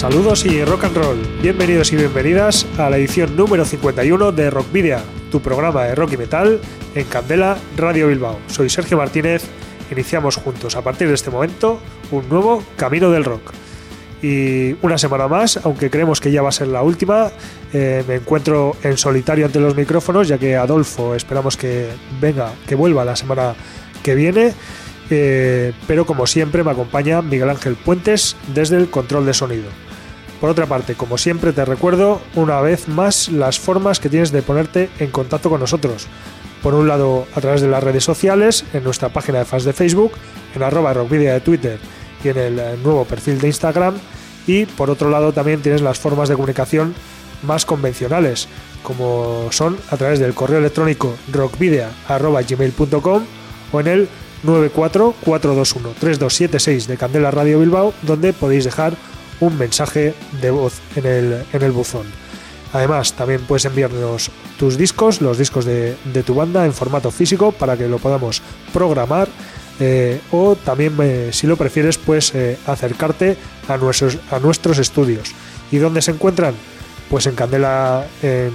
Saludos y rock and roll. Bienvenidos y bienvenidas a la edición número 51 de Rock Video, tu programa de rock y metal en Candela Radio Bilbao. Soy Sergio Martínez. Iniciamos juntos a partir de este momento un nuevo Camino del Rock. Y una semana más, aunque creemos que ya va a ser la última, eh, me encuentro en solitario ante los micrófonos, ya que Adolfo esperamos que venga, que vuelva la semana que viene. Eh, pero como siempre me acompaña Miguel Ángel Puentes desde el control de sonido. Por otra parte, como siempre te recuerdo una vez más las formas que tienes de ponerte en contacto con nosotros. Por un lado, a través de las redes sociales, en nuestra página de fans de Facebook, en arroba rockvidia de Twitter y en el eh, nuevo perfil de Instagram. Y por otro lado, también tienes las formas de comunicación más convencionales, como son a través del correo electrónico rockvidia.gmail.com o en el 944213276 de Candela Radio Bilbao, donde podéis dejar un mensaje de voz en el, en el buzón. Además, también puedes enviarnos tus discos, los discos de, tu banda en formato físico para que lo podamos programar eh, o también, eh, si lo prefieres, pues acercarte a nuestros, a nuestros estudios. ¿Y dónde se encuentran? Pues en Candela, en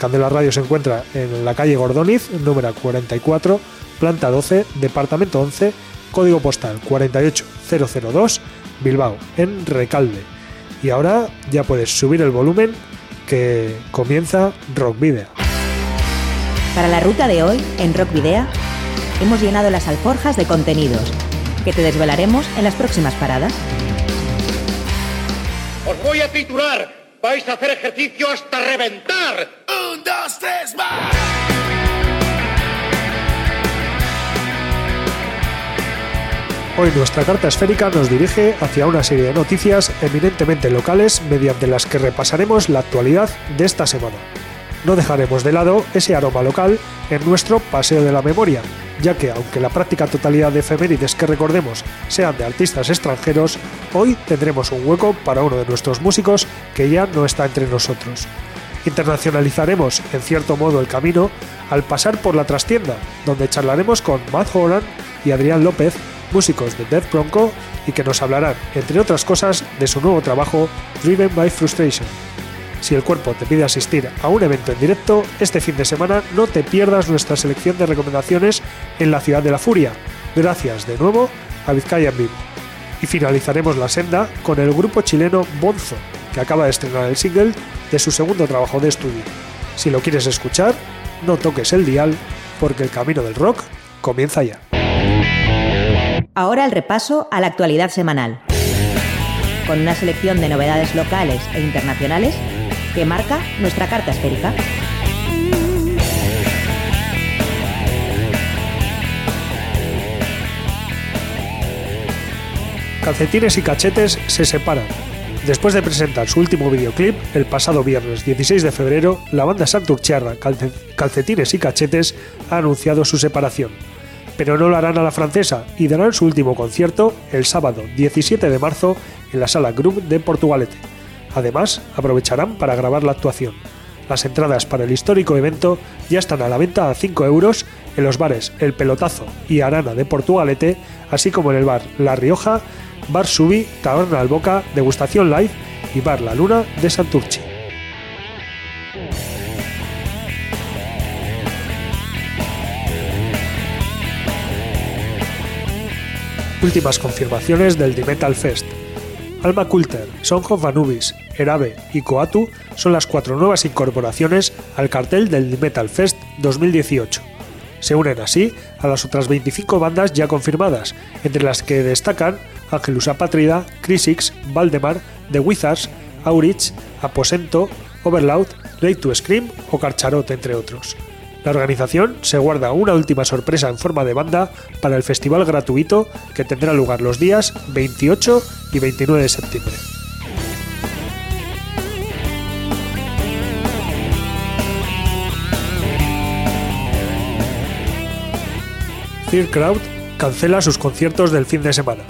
Candela Radio se encuentra en la calle Gordoniz, número 44, planta 12, departamento 11, código postal 48002 Bilbao, en Recalde. Y ahora ya puedes subir el volumen que comienza Rock Video. Para la ruta de hoy, en Rock Video, hemos llenado las alforjas de contenidos que te desvelaremos en las próximas paradas. Os voy a titular. Vais a hacer ejercicio hasta reventar. Un, dos, tres, más. Hoy nuestra carta esférica nos dirige hacia una serie de noticias eminentemente locales mediante las que repasaremos la actualidad de esta semana. No dejaremos de lado ese aroma local en nuestro paseo de la memoria, ya que aunque la práctica totalidad de efemérides que recordemos sean de artistas extranjeros, hoy tendremos un hueco para uno de nuestros músicos que ya no está entre nosotros. Internacionalizaremos en cierto modo el camino al pasar por la trastienda, donde charlaremos con Matt Holland y Adrián López músicos de Death Bronco, y que nos hablarán, entre otras cosas, de su nuevo trabajo Driven by Frustration. Si el cuerpo te pide asistir a un evento en directo, este fin de semana no te pierdas nuestra selección de recomendaciones en la Ciudad de la Furia. Gracias de nuevo a Vizcaya Viv. Y finalizaremos la senda con el grupo chileno Bonzo, que acaba de estrenar el single de su segundo trabajo de estudio. Si lo quieres escuchar, no toques el dial, porque el camino del rock comienza ya. Ahora el repaso a la actualidad semanal, con una selección de novedades locales e internacionales que marca nuestra carta esférica. Calcetines y cachetes se separan. Después de presentar su último videoclip el pasado viernes 16 de febrero, la banda Santurciarra Calcetines y Cachetes ha anunciado su separación pero no lo harán a la francesa y darán su último concierto el sábado 17 de marzo en la sala Group de Portugalete. Además, aprovecharán para grabar la actuación. Las entradas para el histórico evento ya están a la venta a 5 euros en los bares El Pelotazo y Arana de Portugalete, así como en el bar La Rioja, Bar Subi, Taberna Alboca, Degustación Live y Bar La Luna de Santurchi. Últimas confirmaciones del The Metal Fest. Alma Coulter, Song of Anubis, Erabe y Koatu son las cuatro nuevas incorporaciones al cartel del The Metal Fest 2018. Se unen así a las otras 25 bandas ya confirmadas, entre las que destacan Angelus Apatrida, Crisix, Valdemar, The Wizards, Aurich, Aposento, Overloud, Late to Scream o Carcharot, entre otros. La organización se guarda una última sorpresa en forma de banda para el festival gratuito que tendrá lugar los días 28 y 29 de septiembre. Fear Crowd cancela sus conciertos del fin de semana.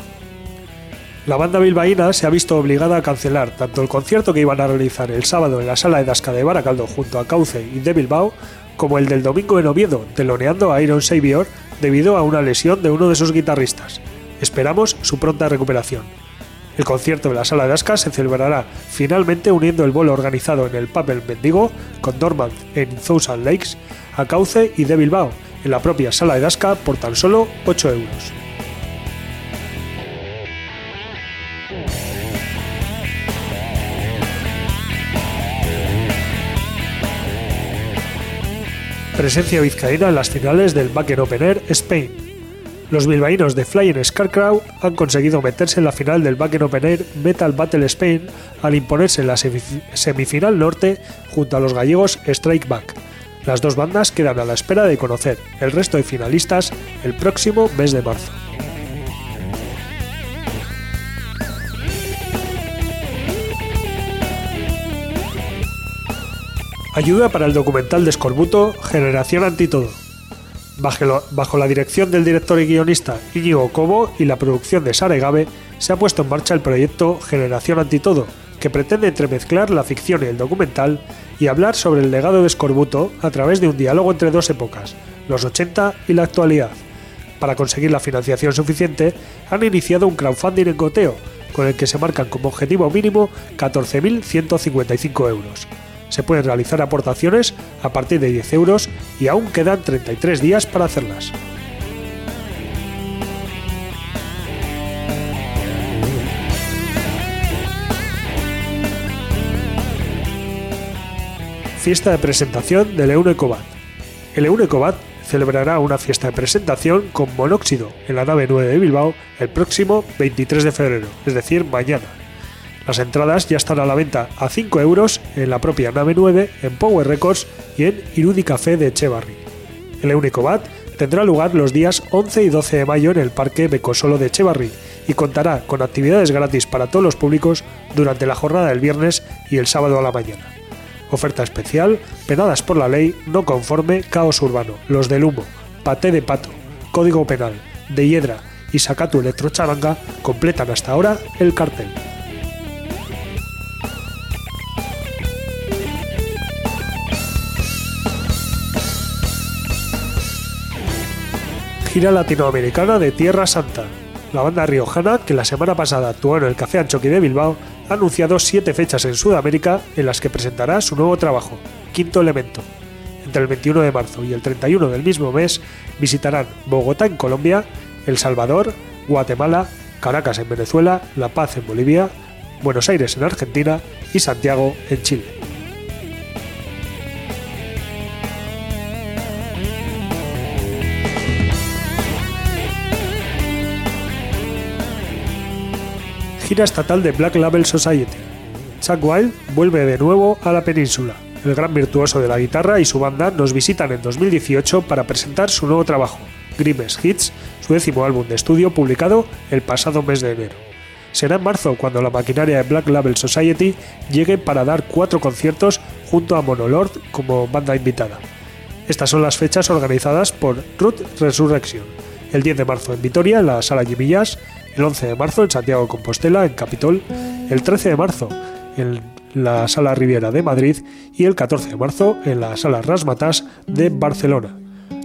La banda bilbaína se ha visto obligada a cancelar tanto el concierto que iban a realizar el sábado en la sala de Dasca de Baracaldo junto a Cauce y de Bilbao, como el del domingo en Oviedo, teloneando a Iron Savior debido a una lesión de uno de sus guitarristas. Esperamos su pronta recuperación. El concierto de la sala de Asca se celebrará finalmente uniendo el bolo organizado en el Papel Mendigo con Dormant en Thousand Lakes a Cauce y de Bilbao, en la propia sala de Dasca por tan solo 8 euros. Presencia vizcaína en las finales del Backen Open Air Spain. Los bilbaínos de Flying Scarecrow han conseguido meterse en la final del Backen Open Air Metal Battle Spain al imponerse en la semifinal norte junto a los gallegos Strike Back. Las dos bandas quedan a la espera de conocer el resto de finalistas el próximo mes de marzo. Ayuda para el documental de Escorbuto Generación Antitodo. Bajo, la dirección del director y guionista Íñigo Cobo y la producción de Sara Gabe, se ha puesto en marcha el proyecto Generación Antitodo, que pretende entremezclar la ficción y el documental y hablar sobre el legado de Escorbuto a través de un diálogo entre dos épocas, los 80 y la actualidad. Para conseguir la financiación suficiente, han iniciado un crowdfunding en goteo, con el que se marcan como objetivo mínimo 14.155 euros. Se pueden realizar aportaciones a partir de 10 euros y aún quedan 33 días para hacerlas. fiesta de presentación del Eunecobat. El Eunecobat celebrará una fiesta de presentación con monóxido en la nave 9 de Bilbao el próximo 23 de febrero, es decir, mañana. Las entradas ya están a la venta a 5 euros en la propia nave 9, en Power Records y en Irudi Café de Echevarri. El Eunecobat tendrá lugar los días 11 y 12 de mayo en el Parque Becosolo de Echevarri y contará con actividades gratis para todos los públicos durante la jornada del viernes y el sábado a la mañana. Oferta especial, penadas por la ley, no conforme, caos urbano, los del humo, paté de pato, código penal, de hiedra y sacatu electrocharanga completan hasta ahora el cartel. Latinoamericana de Tierra Santa. La banda riojana, que la semana pasada actuó en el Café Anchoqui de Bilbao, ha anunciado siete fechas en Sudamérica en las que presentará su nuevo trabajo, Quinto Elemento. Entre el 21 de marzo y el 31 del mismo mes visitarán Bogotá en Colombia, El Salvador, Guatemala, Caracas en Venezuela, La Paz en Bolivia, Buenos Aires en Argentina y Santiago en Chile. Estatal de Black Label Society. Chuck Wild vuelve de nuevo a la península. El gran virtuoso de la guitarra y su banda nos visitan en 2018 para presentar su nuevo trabajo, Grimes Hits, su décimo álbum de estudio publicado el pasado mes de enero. Será en marzo cuando la maquinaria de Black Label Society llegue para dar cuatro conciertos junto a Monolord como banda invitada. Estas son las fechas organizadas por Root Resurrection. El 10 de marzo en Vitoria, en la Sala Jimmy el 11 de marzo en Santiago Compostela, en Capitol, el 13 de marzo en la Sala Riviera de Madrid y el 14 de marzo en la Sala Rasmatas de Barcelona.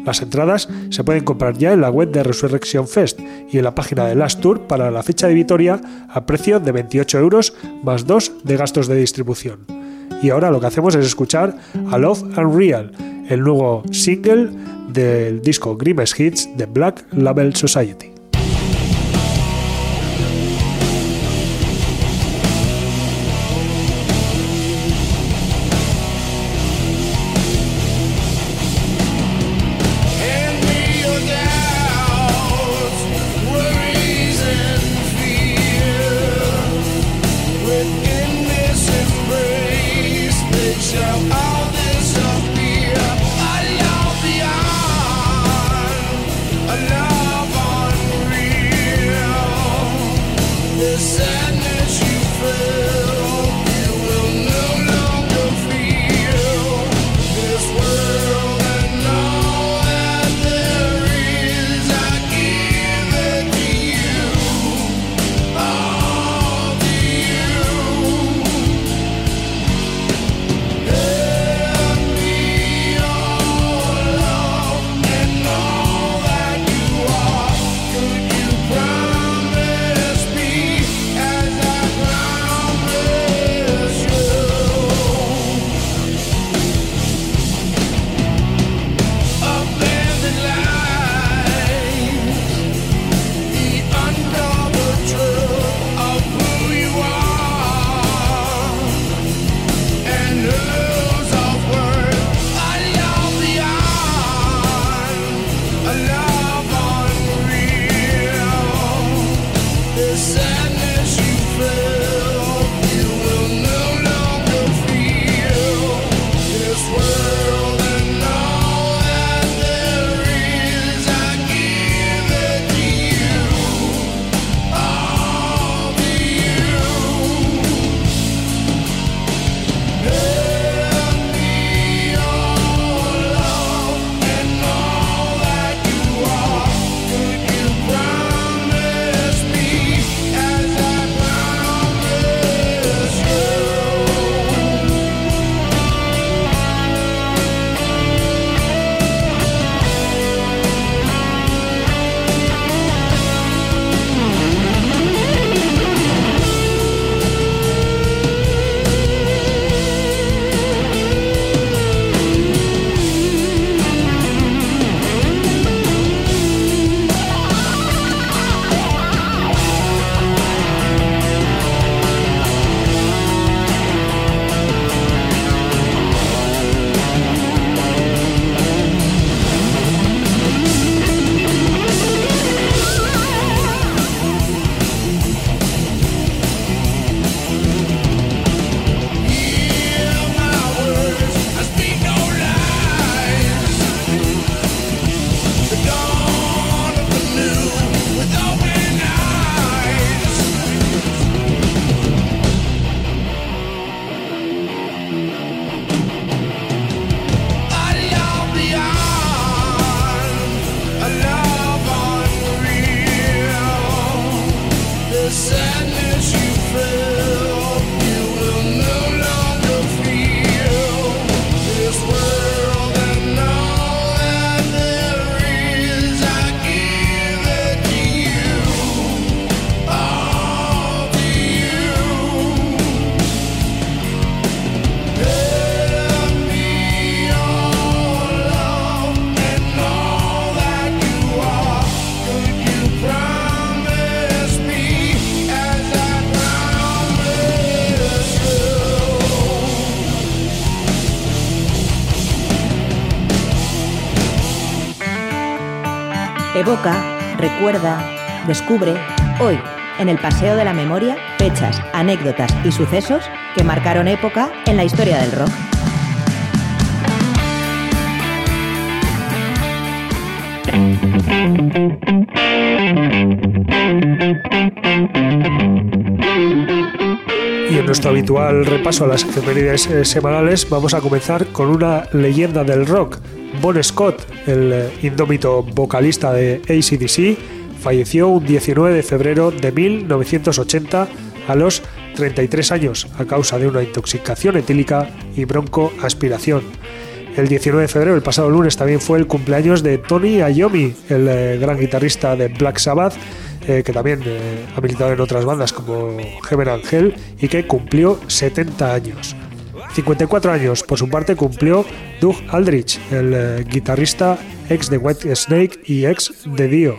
Las entradas se pueden comprar ya en la web de Resurrection Fest y en la página de Last Tour para la fecha de Vitoria a precio de 28 euros más 2 de gastos de distribución. Y ahora lo que hacemos es escuchar a Love Unreal, el nuevo single del disco Grimace Hits de Black Label Society. Recuerda, descubre, hoy, en el Paseo de la Memoria, fechas, anécdotas y sucesos que marcaron época en la historia del rock. Y en nuestro habitual repaso a las efemérides eh, semanales vamos a comenzar con una leyenda del rock. Bon Scott, el eh, indómito vocalista de ACDC, falleció un 19 de febrero de 1980 a los 33 años a causa de una intoxicación etílica y broncoaspiración. El 19 de febrero, el pasado lunes, también fue el cumpleaños de Tony Iommi, el eh, gran guitarrista de Black Sabbath, eh, que también ha militado en otras bandas como Heaven Angel y que cumplió 70 años. 54 años, por su parte, cumplió Doug Aldrich, el eh, guitarrista ex de White Snake y ex de Dio.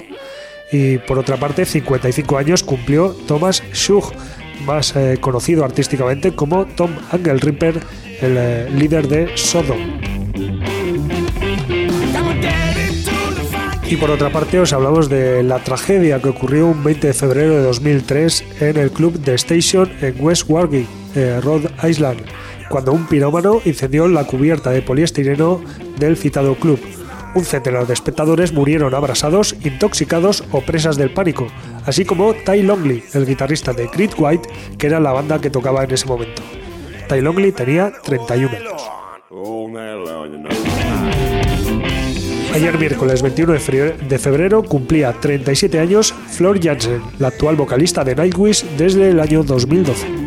Y por otra parte, 55 años cumplió Thomas Shug, más conocido artísticamente como Tom Angel Ripper, el líder de Sodom. Y por otra parte os hablamos de la tragedia que ocurrió un 20 de febrero de 2003 en el club The Station en West Warwick, eh, Rhode Island, cuando un pirómano incendió la cubierta de poliestireno del citado club. Un centenar de espectadores murieron abrasados, intoxicados o presas del pánico, así como Ty Longley, el guitarrista de Creed White, que era la banda que tocaba en ese momento. Ty Longley tenía 31 años. Ayer miércoles 21 de febrero cumplía 37 años Flor Jansen, la actual vocalista de Nightwish desde el año 2012.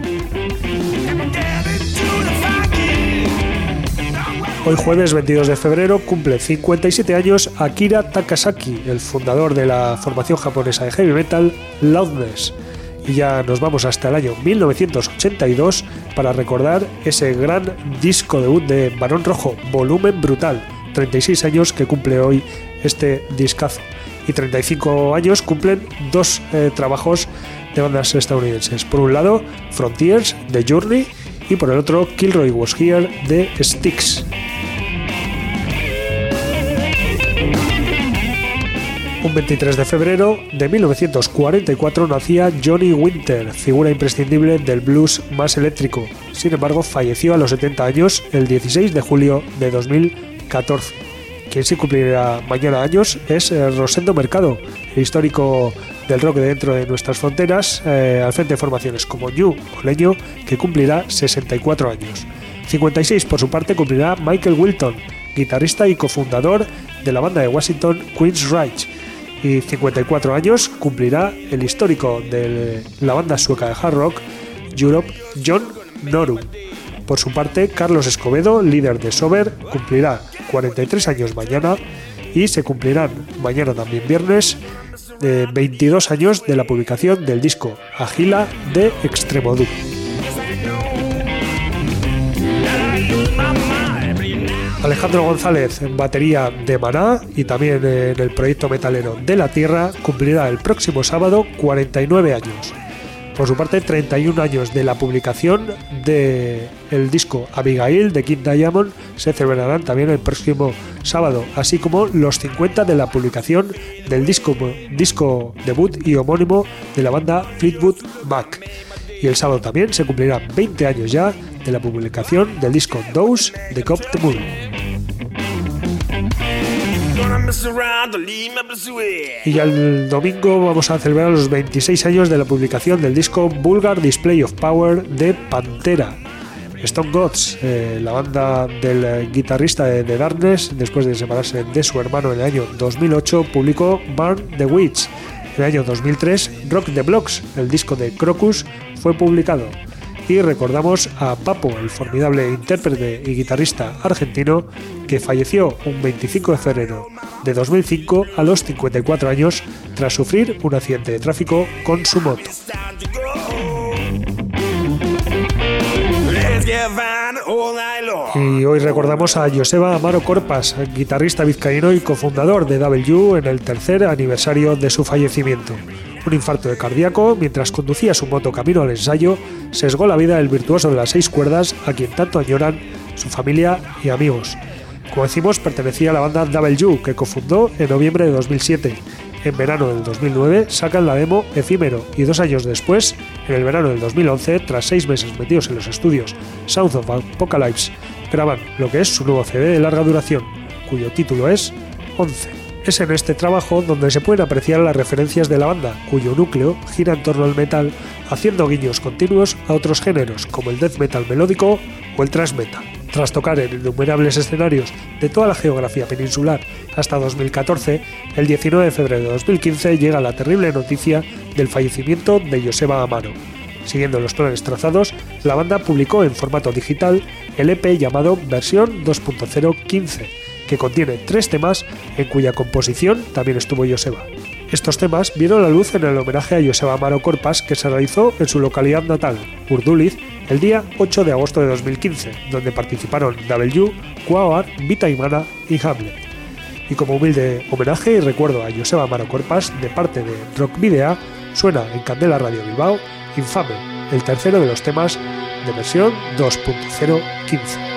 Hoy jueves 22 de febrero cumple 57 años Akira Takasaki, el fundador de la formación japonesa de heavy metal Loudness. Y ya nos vamos hasta el año 1982 para recordar ese gran disco debut de Barón Rojo, Volumen Brutal, 36 años que cumple hoy este discazo. Y 35 años cumplen dos eh, trabajos de bandas estadounidenses. Por un lado, Frontiers de Journey y por el otro, Kilroy Was Here de Styx. 23 de febrero de 1944 nacía Johnny Winter, figura imprescindible del blues más eléctrico. Sin embargo, falleció a los 70 años el 16 de julio de 2000 14. Quien sí cumplirá mañana años es eh, Rosendo Mercado, el histórico del rock dentro de nuestras fronteras, eh, al frente de formaciones como New o Leño, que cumplirá 64 años. 56 por su parte cumplirá Michael Wilton, guitarrista y cofundador de la banda de Washington Queen's Ridge. Y 54 años cumplirá el histórico de la banda sueca de hard rock Europe, John Norum. Por su parte, Carlos Escobedo, líder de Sober, cumplirá 43 años mañana y se cumplirán mañana también viernes 22 años de la publicación del disco Agila de Extremoduro. Alejandro González en batería de Maná y también en el proyecto metalero de la Tierra cumplirá el próximo sábado 49 años. Por su parte, 31 años de la publicación del el disco Abigail de King Diamond se celebrarán también el próximo sábado, así como los 50 de la publicación del disco, disco debut y homónimo de la banda Fleetwood Mac. Y el sábado también se cumplirán 20 años ya de la publicación del disco Dose de Cop the Moon. Y el domingo vamos a celebrar los 26 años de la publicación del disco Vulgar Display of Power de Pantera. Stone Gods, eh, la banda del guitarrista de The Darkness, después de separarse de su hermano en el año 2008, publicó Burn the Witch. En el año 2003, Rock the Blocks, el disco de Crocus, fue publicado y recordamos a Papo, el formidable intérprete y guitarrista argentino que falleció un 25 de febrero de 2005 a los 54 años tras sufrir un accidente de tráfico con su moto. Y hoy recordamos a Joseba Amaro Corpas, guitarrista vizcaíno y cofundador de W en el tercer aniversario de su fallecimiento un infarto de cardíaco mientras conducía su moto camino al ensayo, sesgó la vida del virtuoso de las seis cuerdas a quien tanto añoran su familia y amigos. Como decimos, pertenecía a la banda W, que cofundó en noviembre de 2007 En verano del 2009 sacan la demo Efímero y dos años después, en el verano del 2011, tras seis meses metidos en los estudios South of Apocalypse, graban lo que es su nuevo CD de larga duración, cuyo título es 11. Es en este trabajo donde se pueden apreciar las referencias de la banda, cuyo núcleo gira en torno al metal, haciendo guiños continuos a otros géneros como el death metal melódico o el thrash metal. Tras tocar en innumerables escenarios de toda la geografía peninsular hasta 2014, el 19 de febrero de 2015 llega la terrible noticia del fallecimiento de Joseba Amaro. Siguiendo los planes trazados, la banda publicó en formato digital el EP llamado Versión 2.015, que contiene tres temas en cuya composición también estuvo Joseba. Estos temas vieron la luz en el homenaje a Joseba Amaro Corpas que se realizó en su localidad natal, Urduliz, el día 8 de agosto de 2015, donde participaron W, Quaoar, Vita Imana y Hamlet. Y como humilde homenaje y recuerdo a Joseba Amaro Corpas de parte de Rock Video, suena en Candela Radio Bilbao Infame, el tercero de los temas de versión 2.015.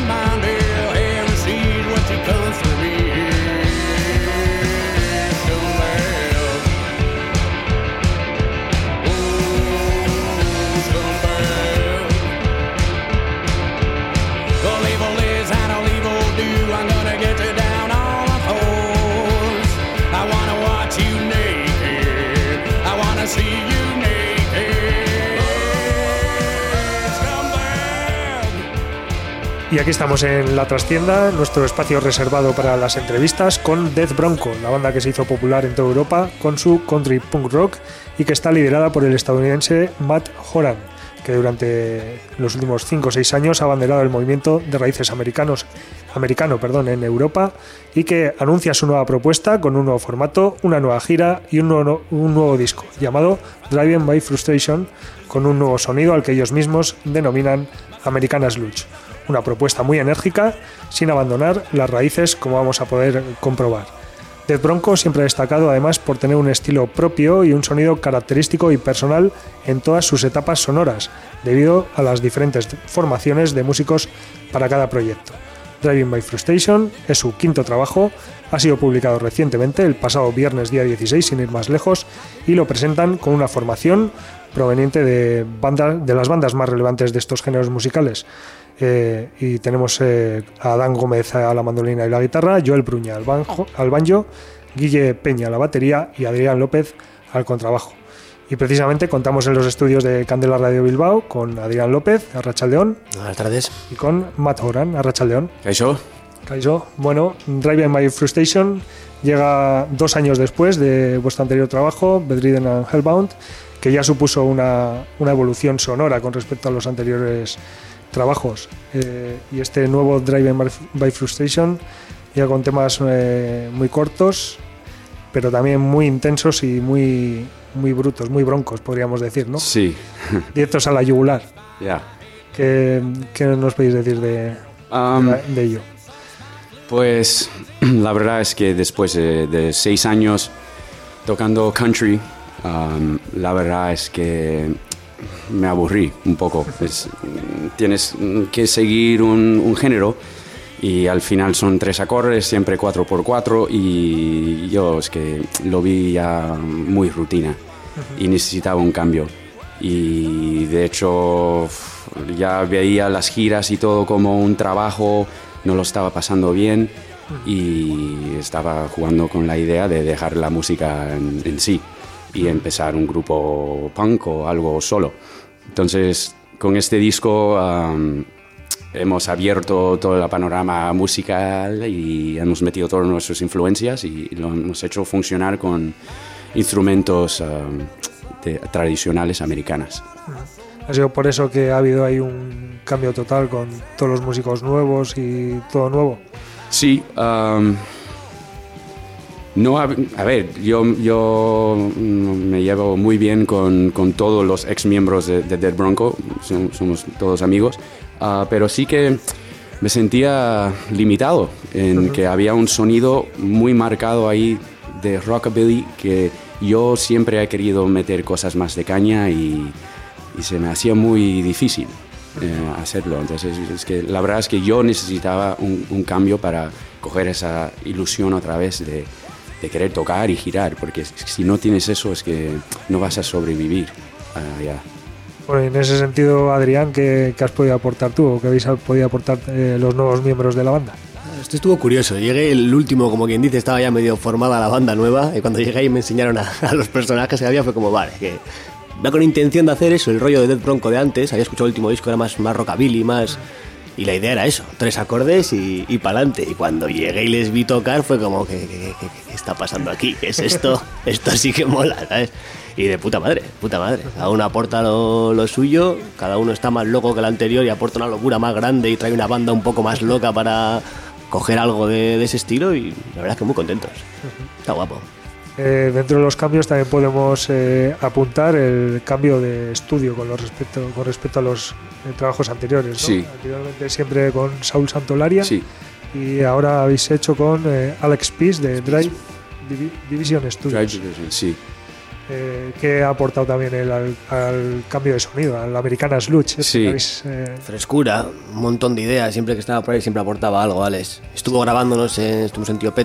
Y aquí estamos en la trastienda, nuestro espacio reservado para las entrevistas con Death Bronco, la banda que se hizo popular en toda Europa con su country punk rock y que está liderada por el estadounidense Matt Horan, que durante los últimos 5 o 6 años ha abanderado el movimiento de raíces americanos, americano perdón, en Europa y que anuncia su nueva propuesta con un nuevo formato, una nueva gira y un nuevo, disco llamado Driving by Frustration con un nuevo sonido al que ellos mismos denominan Americanas Luch una propuesta muy enérgica, sin abandonar las raíces, como vamos a poder comprobar. Death Bronco siempre ha destacado además por tener un estilo propio y un sonido característico y personal en todas sus etapas sonoras, debido a las diferentes formaciones de músicos para cada proyecto. Driving by Frustration es su quinto trabajo, ha sido publicado recientemente, el pasado viernes día 16, sin ir más lejos, y lo presentan con una formación proveniente de, de las bandas más relevantes de estos géneros musicales, eh, y tenemos eh, a Dan Gómez a la mandolina y la guitarra, Joel Bruña al, banjo, al banjo, Guille Peña a la batería y Adrián López al contrabajo. Y precisamente contamos en los estudios de Candela Radio Bilbao con Adrián López, a Rachaldeón. Buenas tardes. Y con Matt Horan, a Rachaldeón. ¿Caixo? Caixo. Bueno, Driving My Frustration llega dos años después de vuestro anterior trabajo, Bedridden and Hellbound, que ya supuso una, una evolución sonora con respecto a los anteriores trabajos. Eh, y este nuevo Drive by Frustration ya con temas eh, muy cortos, pero también muy intensos y muy, muy brutos, muy broncos, podríamos decir, ¿no? Sí. Directos a la yugular. Ya. ¿Qué, nos podéis decir de, de, ello? Pues la verdad es que después de, seis años tocando country, la verdad es que me aburrí un poco. tienes que seguir un, género y al final son tres acordes, siempre cuatro por cuatro y yo es que lo vi ya muy rutina y necesitaba un cambio. Y de hecho ya veía las giras y todo como un trabajo, no lo estaba pasando bien y estaba jugando con la idea de dejar la música en sí y empezar un grupo punk o algo solo. Entonces, con este disco hemos abierto todo el panorama musical y hemos metido todas nuestras influencias y lo hemos hecho funcionar con instrumentos tradicionales americanas. Ha sido por eso que ha habido ahí un cambio total con todos los músicos nuevos y todo nuevo. Sí, no, a, ver, yo, yo me llevo muy bien con, con todos los ex miembros de, Dead Bronco, somos todos amigos, ah, pero sí que me sentía limitado en que había un sonido muy marcado ahí de rockabilly que yo siempre he querido meter cosas más de caña y, y se me hacía muy difícil eh, hacerlo. Entonces, es que la verdad es que yo necesitaba un, un cambio para coger esa ilusión otra vez de de querer tocar y girar, porque si no tienes eso es que no vas a sobrevivir allá. Bueno, en ese sentido, Adrián, ¿qué, qué has podido aportar tú o qué habéis podido aportar eh, los nuevos miembros de la banda? Esto estuvo curioso. Llegué el último, como quien dice, estaba ya medio formada la banda nueva. Y cuando llegué y me enseñaron a, a los personajes que había, fue como, vale, que va con intención de hacer eso, el rollo de Dead Bronco de antes. Había escuchado el último disco, era más, más rockabilly, más. Y la idea era eso, tres acordes y, y pa'lante. Y cuando llegué y les vi tocar, fue como, ¿qué, qué, qué, qué está pasando aquí? ¿Qué es esto? esto sí que mola, ¿sabes? Y de puta madre, puta madre. Cada uno aporta lo, lo, suyo, cada uno está más loco que el anterior y aporta una locura más grande y trae una banda un poco más loca para coger algo de, de ese estilo y la verdad es que muy contentos. Está guapo. Eh, dentro de los cambios también podemos eh, apuntar el cambio de estudio con, los respecto, con respecto a los eh, trabajos anteriores. ¿no? Sí. Anteriormente siempre con Saúl Santolaria Sí, y ahora habéis hecho con eh, Alex Peace de Drive Divi- Division Studios. Drive Division, sí. eh, que ha aportado también el, al, al cambio de sonido, al Americana Sludge. este Sí. habéis, eh, Frescura, un montón de ideas, siempre que estaba por ahí siempre aportaba algo, Alex. Estuvo grabándonos, en, estuvimos en Tío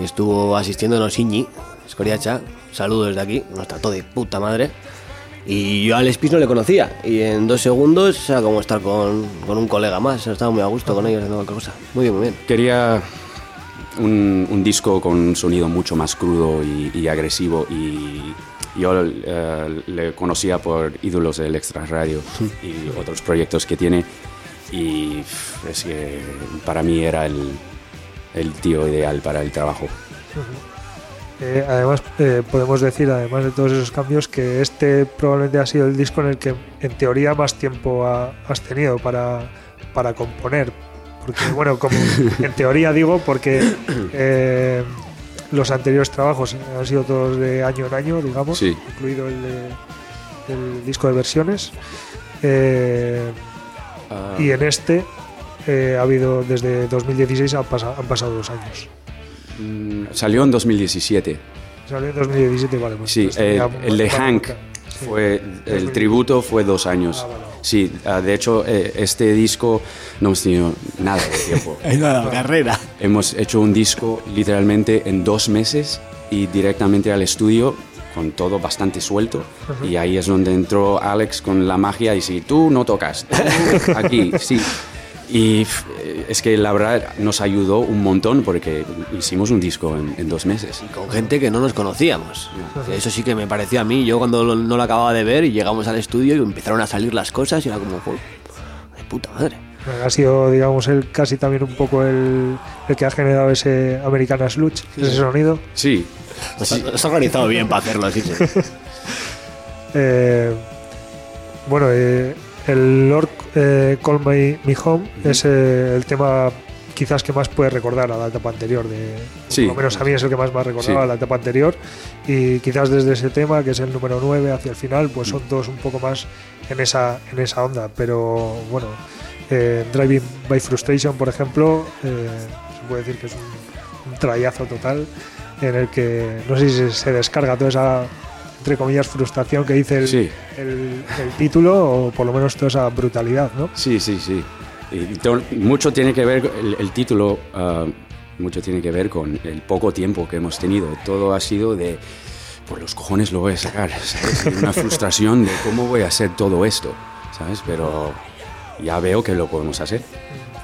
Y estuvo asistiéndonos Iñi, Escoriacha, saludos desde aquí, nos trató de puta madre. Y yo a Alex Peace no le conocía. Y en dos segundos era como estar con, con un colega más, estaba muy a gusto con ellos haciendo cualquier cosa. Muy bien, muy bien. Quería un, un disco con un sonido mucho más crudo y, y agresivo. Y yo eh, le conocía por ídolos del Extra Radio y otros proyectos que tiene. Y es que para mí era el, el tío ideal para el trabajo. eh, además, eh, podemos decir, además de todos esos cambios, que este probablemente ha sido el disco en el que en teoría más tiempo ha- has tenido para, para componer. Porque, bueno, como en teoría digo, porque eh, los anteriores trabajos han sido todos de año en año, digamos, Sí. incluido el, de- el disco de versiones. Eh, Ah, y en este eh, ha habido desde 2016 han pasado, han pasado dos años. mm, salió en 2017. Salió en 2017, vale. Pues, Sí, pues eh, el de Hank sí. fue el 2000. tributo fue dos años. Ah, vale. Sí, ah, de hecho eh, este disco no hemos tenido nada de tiempo. La carrera. hemos hecho un disco literalmente en dos meses y directamente al estudio con todo bastante suelto y ahí es donde entró Alex con la magia y si tú no tocas, tú aquí, sí. Y eh, es que la verdad nos ayudó un montón porque hicimos un disco en, en dos meses. con gente que no nos conocíamos. Eso sí que me pareció a mí. Yo cuando lo- no lo acababa de ver y llegamos al estudio y empezaron a salir las cosas y era como, "Joder, de puta madre. Ha sido, digamos, él casi también un poco el, el que ha generado ese Americana Sludge, ese sonido. Sí, Nos ha- nos ha organizado bien para hacerlo, sí, sí. Eh, bueno, eh, el Lord eh, Call My, Me Home es eh, el tema quizás que más puede recordar a la etapa anterior. De, Sí. Por lo menos a mí es el que más me ha recordado Sí. a la etapa anterior. Y quizás desde ese tema, que es el número 9 hacia el final, pues son todos un poco más en esa, en esa onda. Pero bueno, eh, Driving by Frustration, por ejemplo, eh, se puede decir que es un, un trayazo total en el que no sé si se descarga toda esa entre comillas frustración que dice el, Sí. el, el título o por lo menos toda esa brutalidad, ¿no? Sí, sí, sí. Y to- mucho tiene que ver, el, el título, ah, mucho tiene que ver con el poco tiempo que hemos tenido. Todo ha sido de, por los cojones lo voy a sacar, ¿sabes? Una frustración de cómo voy a hacer todo esto, ¿sabes? Pero ya veo que lo podemos hacer.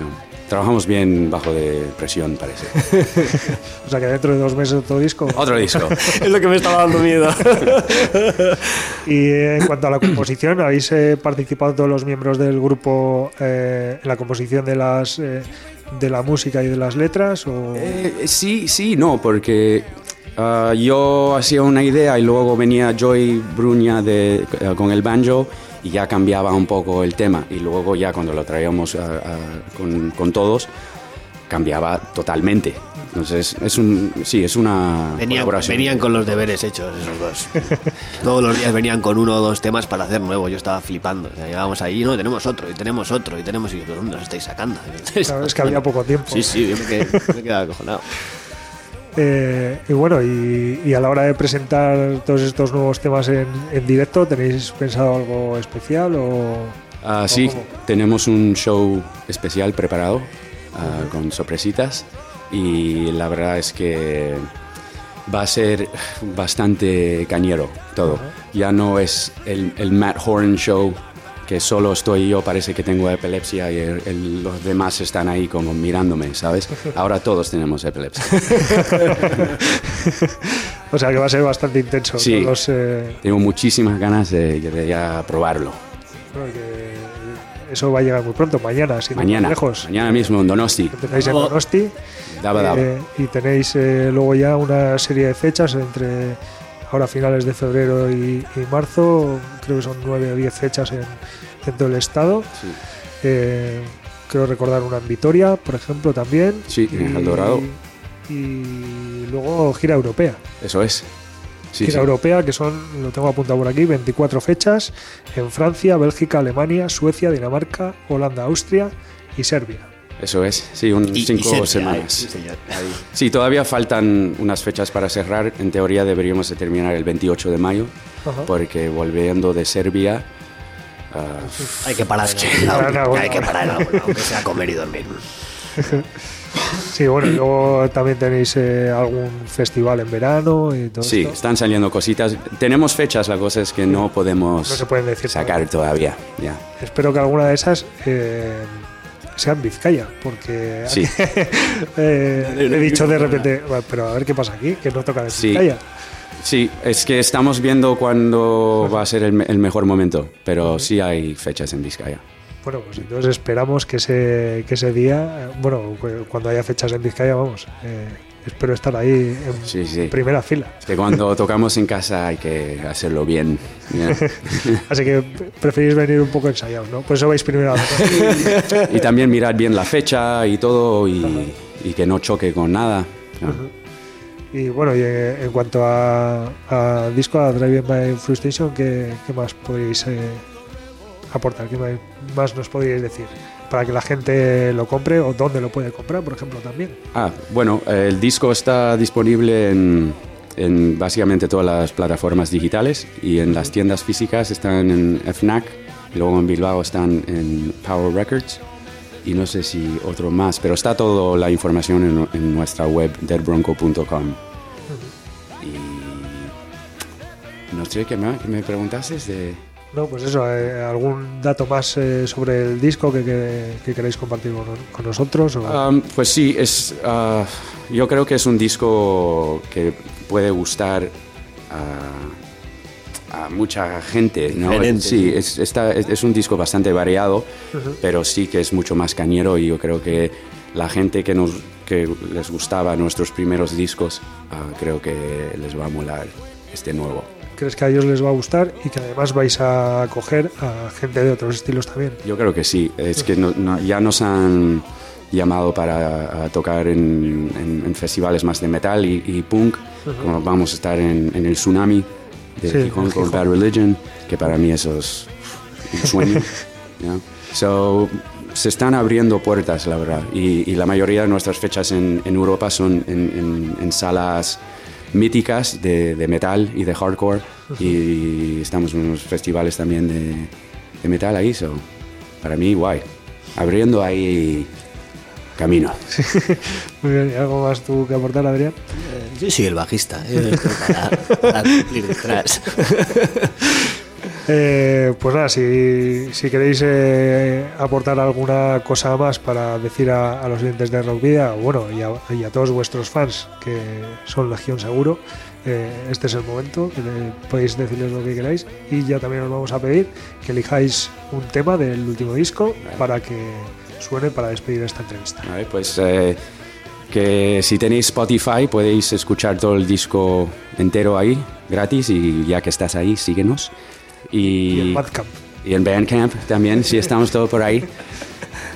¿no? Trabajamos bien bajo de presión, parece. O sea que dentro de dos meses otro disco. Otro disco. es lo que me estaba dando miedo. Y eh, en cuanto a la composición, ¿habéis eh, participado todos los miembros del grupo eh, en la composición de las eh, de la música y de las letras? O... Eh, sí, sí, no, porque ah, yo hacía una idea y luego venía Joy Bruña de, eh, con el banjo y ya cambiaba un poco el tema. Y luego ya cuando lo traíamos con, con todos, cambiaba totalmente. Entonces, es un, sí, es una Venían, colaboración. venían con los deberes hechos esos dos. Todos los días venían con uno o dos temas para hacer nuevo. Yo estaba flipando. O sea, llegábamos ahí, no, tenemos otro, y tenemos otro, y tenemos... Y yo, ¿pero dónde los estáis sacando? Claro, es que había poco tiempo. Sí, sí, yo me quedé, me quedaba acojonado. Eh, y bueno, y, y a la hora de presentar todos estos nuevos temas en, en directo, ¿tenéis pensado algo especial o...? Ah, sí, cómo? tenemos un show especial preparado ah, con sorpresitas y la verdad es que va a ser bastante cañero todo. Ya no es el, el Matt Horn show que solo estoy yo, parece que tengo epilepsia y el- el- los demás están ahí como mirándome, ¿sabes? Ahora todos tenemos epilepsia. O sea que va a ser bastante intenso. Sí. los, eh, Tengo muchísimas ganas de, de ya probarlo. eso va a llegar muy pronto, mañana, sin ir más Mañana, lejos. mañana mismo en Donosti. Empezáis en Donosti Daba, daba. eh, y tenéis eh, luego ya una serie de fechas entre ahora finales de febrero y, y marzo, creo que son nueve o diez fechas en, en todo el estado. Sí. Eh, creo recordar una en Vitoria, por ejemplo, también. Sí, en El Dorado. Y luego gira europea. Eso es. Sí, gira sí. europea, que son, lo tengo apuntado por aquí, 24 fechas en Francia, Bélgica, Alemania, Suecia, Dinamarca, Holanda, Austria y Serbia. Eso es, sí, un, Y- cinco semanas. sí, señor. Sí, todavía faltan unas fechas para cerrar. En teoría deberíamos de terminar el 28 de mayo, Ajá. porque volviendo de Serbia, ah, Hay que parar Hay que parar aunque sea comer y dormir. Sí, bueno, y luego también tenéis eh, algún festival en verano y todo sí, esto. están saliendo cositas. Tenemos fechas, la cosa es que no podemos No se pueden decir sacar todavía. Ya. Espero que alguna de esas eh, sea en Vizcaya, porque Sí. eh, he dicho de repente, "Bueno, pero a ver qué pasa aquí, que no toca en Sí. Vizcaya. Sí, es que estamos viendo cuándo va a ser el, me- el mejor momento, pero sí hay fechas en Vizcaya. Bueno, pues entonces esperamos que ese, que ese día, eh, bueno, cu- cuando haya fechas en Vizcaya, vamos, eh, espero estar ahí en Sí, sí. primera fila. Es que cuando tocamos en casa hay que hacerlo bien. Así que preferís venir un poco ensayados, ¿no? Por eso vais primero a la y también mirar bien la fecha y todo y, y que no choque con nada. Y bueno, y eh, en cuanto a, a disco, a Drive by Frustration, ¿qué, qué más podéis eh, aportar? ¿Qué más- más nos podríais decir? Para que la gente lo compre o dónde lo puede comprar, por ejemplo, también. Ah, bueno, el disco está disponible en, en básicamente todas las plataformas digitales y en las tiendas físicas están en FNAC, y luego en Bilbao están en Power Records y no sé si otro más, pero está toda la información en, en nuestra web deadbronco.com. Y no sé qué me, me preguntaste de... No, pues eso, eh, ¿algún dato más eh, sobre el disco que, que- que queréis compartir con, con nosotros? o- Um, pues sí, es, ah, yo creo que es un disco que puede gustar a, a mucha gente. ¿no? Diferente, Sí, es, está- es- es un disco bastante variado, pero sí que es mucho más cañero y yo creo que la gente que, nos, que les gustaba nuestros primeros discos, ah, creo que les va a molar este nuevo. ¿Crees que a ellos les va a gustar y que además vais a acoger a gente de otros estilos también? Yo creo que sí. Es que no- no- ya nos han llamado para tocar en, en- en festivales más de metal y, y punk. Como vamos a estar en, en el Tsunami de Sí, Gijón Gijón. Bad Religion, que para mí eso es un sueño. ¿ya? So, se están abriendo puertas, la verdad. Y, y la mayoría de nuestras fechas en, Europa son en salas míticas de, de metal y de hardcore. Y estamos en unos festivales también de, de metal ahí. So, para mí, guay. Abriendo ahí camino. Muy bien, ¿y algo más tú que aportar, Adrián? Yo soy el bajista. estoy para, para cumplir detrás. Eh, pues nada, si, queréis eh, aportar alguna cosa más para decir a, los oyentes de Rock Vida, bueno, y a, todos vuestros fans que son Legión Seguro, eh, este es el momento, podéis decirles lo que queráis. Y ya también os vamos a pedir que elijáis un tema del último disco para que suene para despedir esta entrevista. Pues que si tenéis Spotify podéis escuchar todo el disco entero ahí, gratis, y ya que estás ahí, síguenos. Y, Y el Bandcamp. y en Bandcamp también, si estamos todos por ahí.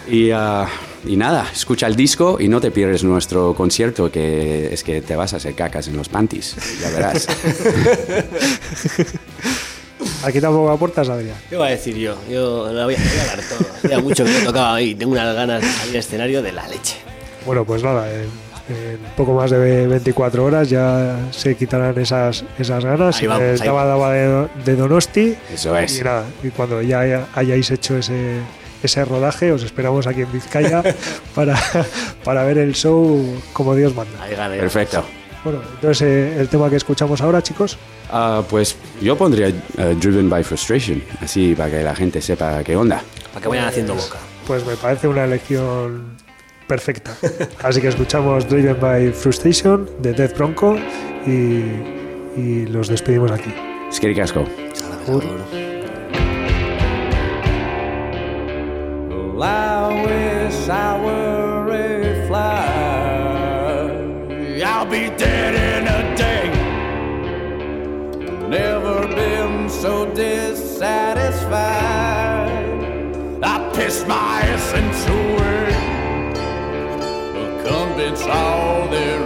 Y, ah, y nada, escucha el disco y no te pierdes nuestro concierto, que es que te vas a hacer cacas en los panties, ya verás. Aquí tampoco aportas, Adrián. ¿Qué voy a decir yo? Yo la voy a, voy a dar todo. Ya mucho que he tocado ahí. Tengo unas ganas de salir al escenario de la leche. Bueno, pues nada, en, en poco más de 24 horas ya se quitarán esas, esas ganas. Ahí vamos, el ahí Daba Daba de, de Donosti. Eso es. Y nada, y cuando ya haya- hayáis hecho ese, ese rodaje, os esperamos aquí en Vizcaya para, para ver el show como Dios manda. Ahí gané. Perfecto. Bueno, entonces eh, el tema que escuchamos ahora, chicos. Ah, pues yo pondría eh, Driven by Frustration, así para que la gente sepa qué onda. Para que vayan haciendo boca. Pues me parece una elección perfecta. Así que escuchamos Driven by Frustration de Death Bronco y, y los despedimos aquí. Casco. I'll be dead in a day. Never been so dissatisfied. I pissed my essence away. It's all there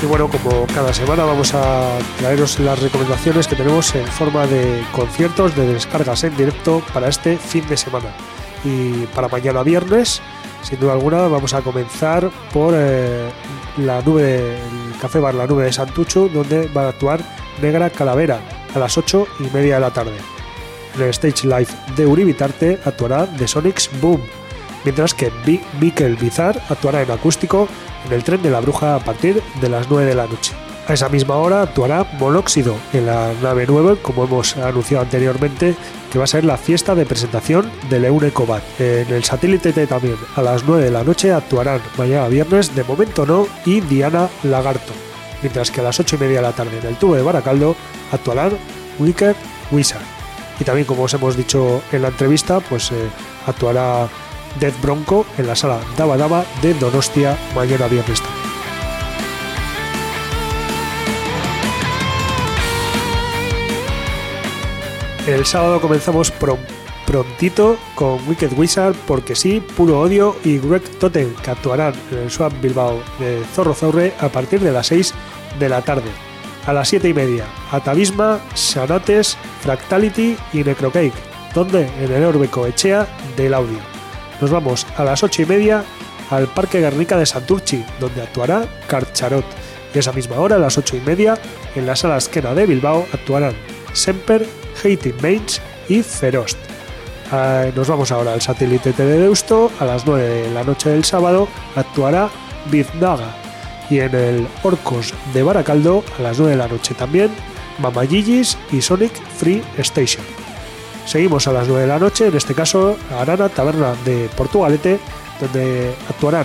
Y bueno, como cada semana vamos a traeros las recomendaciones que tenemos en forma de conciertos, de descargas en directo para este fin de semana. Y para mañana viernes, sin duda alguna, vamos a comenzar por eh, la nube, el Café Bar La Nube de Santucho, donde va a actuar Negra Calavera a las 8 y media de la tarde. En el Stage Live de Uribitarte actuará The Sonics Boom, mientras que Mikel Bizar actuará en acústico en el tren de la bruja a partir de las 9 de la noche. A esa misma hora actuará Monóxido en la nave 9, como hemos anunciado anteriormente, que va a ser la fiesta de presentación del Eunecobat. En el satélite T también, a las 9 de la noche actuarán mañana viernes, de momento no, y Diana Lagarto. Mientras que a las 8 y media de la tarde en el tubo de Baracaldo actuarán Wicked Wizard. Y también, como os hemos dicho en la entrevista, pues eh, actuará Death Bronco en la sala Daba Daba de Donostia mañana viernes. El sábado comenzamos prontito con Wicked Wizard, porque sí, Puro Odio y Greg Totten, que actuarán en el Swap Bilbao de Zorro Zorre a partir de las 6 de la tarde. A las 7 y media, Atavisma, Xanates, Fractality y Necrocake, donde en el Orbeco Echea del audio. Nos vamos a las 8 y media al Parque Guernica de Santurchi, donde actuará Carcharot. Y a esa misma hora, a las 8 y media, en la sala Esquena de Bilbao actuarán Semper, Hating Mates y Ferost. Ah, nos vamos ahora al satélite T de Deusto. A las 9 de la noche del sábado actuará Biznaga. Y en el Orcos de Baracaldo, a las 9 de la noche también, Mamayigis y Sonic Free Station. Seguimos a las 9 de la noche, en este caso, Arana Taberna de Portugalete, donde actuarán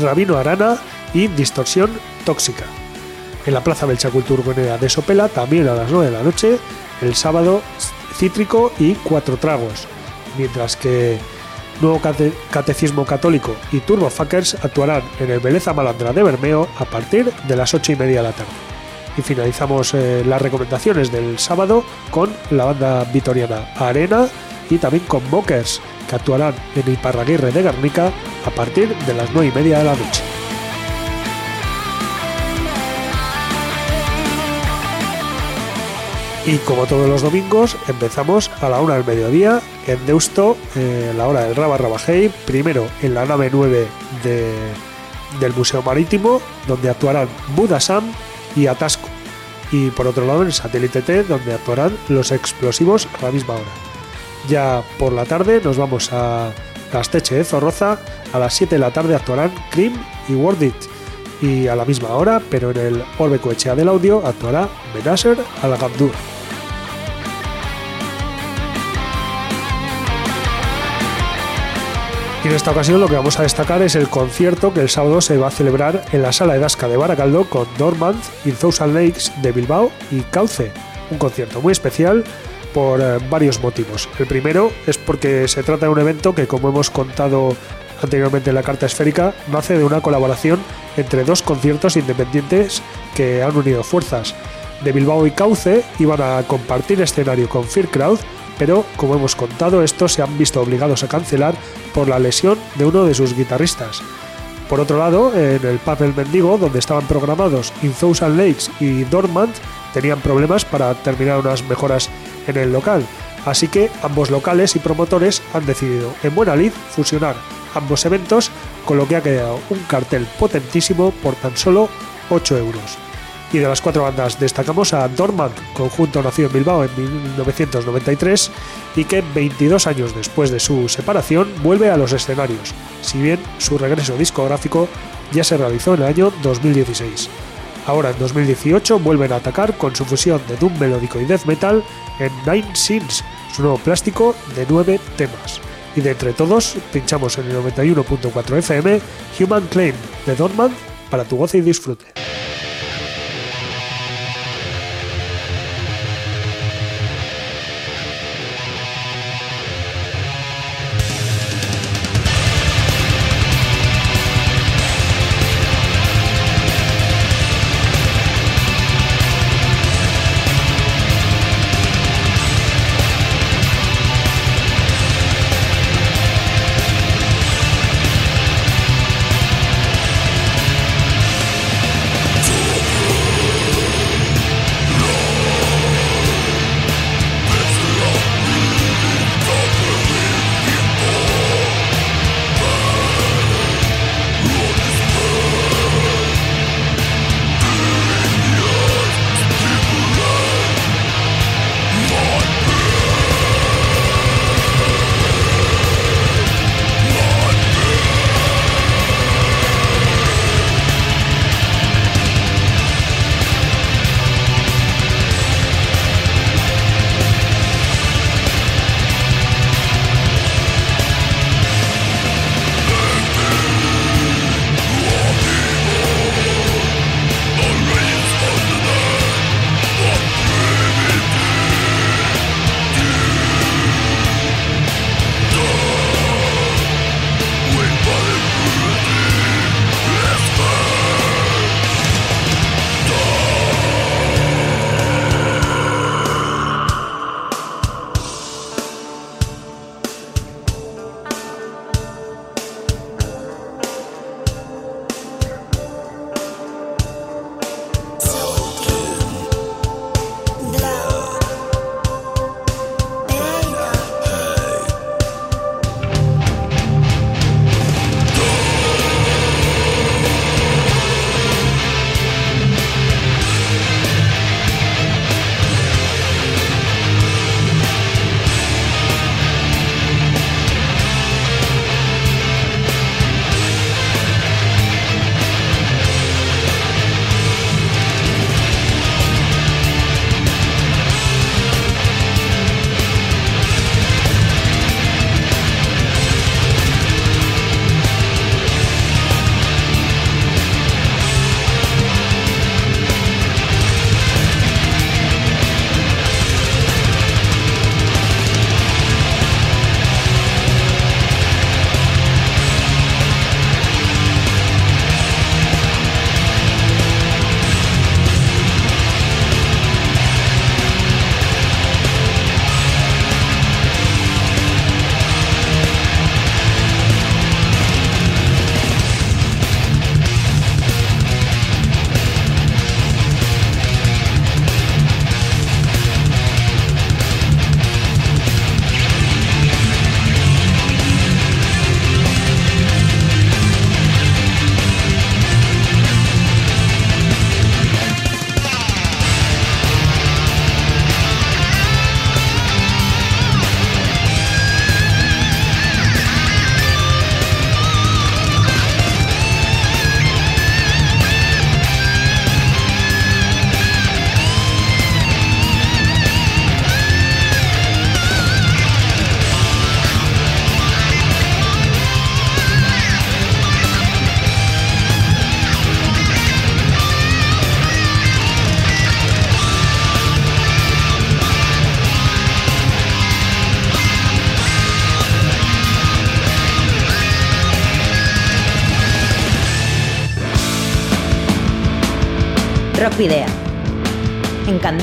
Rabino Arana y Distorsión Tóxica. En la Plaza Belchaculturgonera de Sopela, también a las 9 de la noche, el sábado Cítrico y Cuatro Tragos. Mientras que Nuevo Cate- Catecismo Católico y Turbo Fuckers actuarán en el Beleza Malandra de Bermeo a partir de las 8 y media de la tarde. Y finalizamos eh, las recomendaciones del sábado con la banda vitoriana Arena y también con Mokers, que actuarán en Iparraguirre de Guernica a partir de las 9 y media de la noche. Y como todos los domingos, empezamos a la una del mediodía en Deusto, eh, la hora del Raba Rabajei, primero en la nave 9 de- del Museo Marítimo, donde actuarán Buda Sam y Atasco. Y por otro lado en Satélite T, donde actuarán los explosivos a la misma hora. Ya por la tarde nos vamos a Gasteche de Zorroza, a las 7 de la tarde actuarán Cream y Word It. Y a la misma hora, pero en el Orbe Coechea del Audio, actuará Menaser al Gamdur. Y en esta ocasión lo que vamos a destacar es el concierto que el sábado se va a celebrar en la sala de Dasca de Baracaldo con Dormant y Thousand Lakes de Bilbao y Cauce. Un concierto muy especial por eh, varios motivos. El primero es porque se trata de un evento que, como hemos contado anteriormente en la carta esférica, nace de una colaboración entre dos conciertos independientes que han unido fuerzas. De Bilbao y Cauce iban a compartir escenario con Fear Crowd, pero como hemos contado, estos se han visto obligados a cancelar por la lesión de uno de sus guitarristas. Por otro lado, en el pub El Mendigo, donde estaban programados In Thousand Lakes y Dormant, tenían problemas para terminar unas mejoras en el local. Así que ambos locales y promotores han decidido, en buena lid, fusionar ambos eventos, con lo que ha quedado un cartel potentísimo por tan solo 8 euros. Y de las cuatro bandas destacamos a Dormant, conjunto nacido en Bilbao en 1993 y que 22 años después de su separación vuelve a los escenarios, si bien su regreso discográfico ya se realizó en el año 2016. Ahora en 2018 vuelven a atacar con su fusión de doom melódico y death metal en Nine Sins, su nuevo plástico de 9 temas. Y de entre todos pinchamos en el 91.4 FM Human Claim de Dormant para tu goce y disfrute.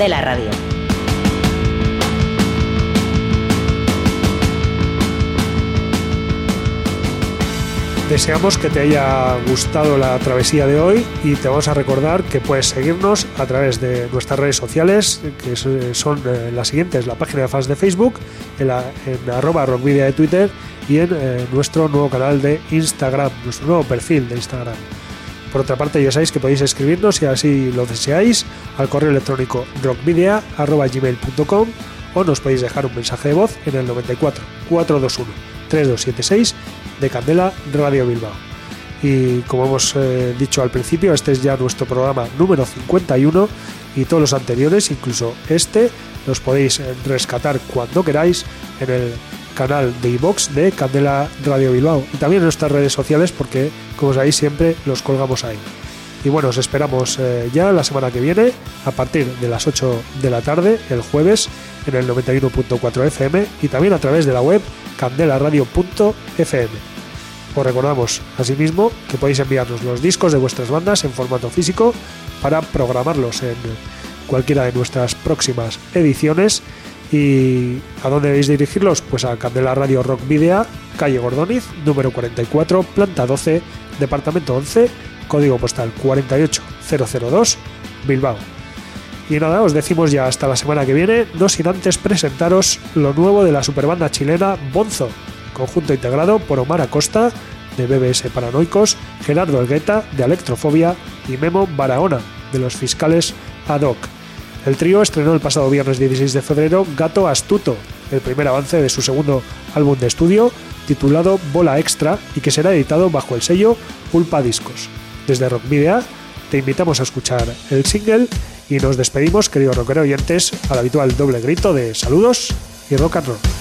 En Candela Radio. Deseamos que te haya gustado la travesía de hoy y te vamos a recordar que puedes seguirnos a través de nuestras redes sociales, que son eh, las siguientes, la página de fans de Facebook, en, la, arroba rockvidia de Twitter y en eh, nuestro nuevo canal de Instagram, nuestro nuevo perfil de Instagram. Por otra parte, ya sabéis que podéis escribirnos si así lo deseáis al correo electrónico rockvidia.gmail.com o nos podéis dejar un mensaje de voz en el 94 421 3276 de Candela Radio Bilbao. Y como hemos eh, dicho al principio, este es ya nuestro programa número 51 y todos los anteriores, incluso este, los podéis eh, rescatar cuando queráis en el canal de iVox de Candela Radio Bilbao y también en nuestras redes sociales porque, como sabéis, siempre los colgamos ahí. Y bueno, os esperamos eh, ya la semana que viene a partir de las 8 de la tarde, el jueves, en el 91.4 FM y también a través de la web candelaradio.fm. Os recordamos asimismo que podéis enviarnos los discos de vuestras bandas en formato físico para programarlos en cualquiera de nuestras próximas ediciones. ¿Y a dónde debéis dirigirlos? Pues a Candela Radio Rock Video, calle Gordoniz, número 44, planta 12, departamento 11, código postal 48002, Bilbao. Y nada, os decimos ya hasta la semana que viene, no sin antes presentaros lo nuevo de la superbanda chilena Bonzo, conjunto integrado por Omar Acosta, de BBS Paranoicos, Gerardo Elgueta, de Electrofobia, y Memo Barahona, de los fiscales ad hoc. El trío estrenó el pasado viernes 16 de febrero Gato Astuto, el primer avance de su segundo álbum de estudio, titulado Bola Extra, y que será editado bajo el sello Pulpa Discos. Desde Rock Video te invitamos a escuchar el single y nos despedimos, queridos rockero oyentes, al habitual doble grito de saludos y rock and roll.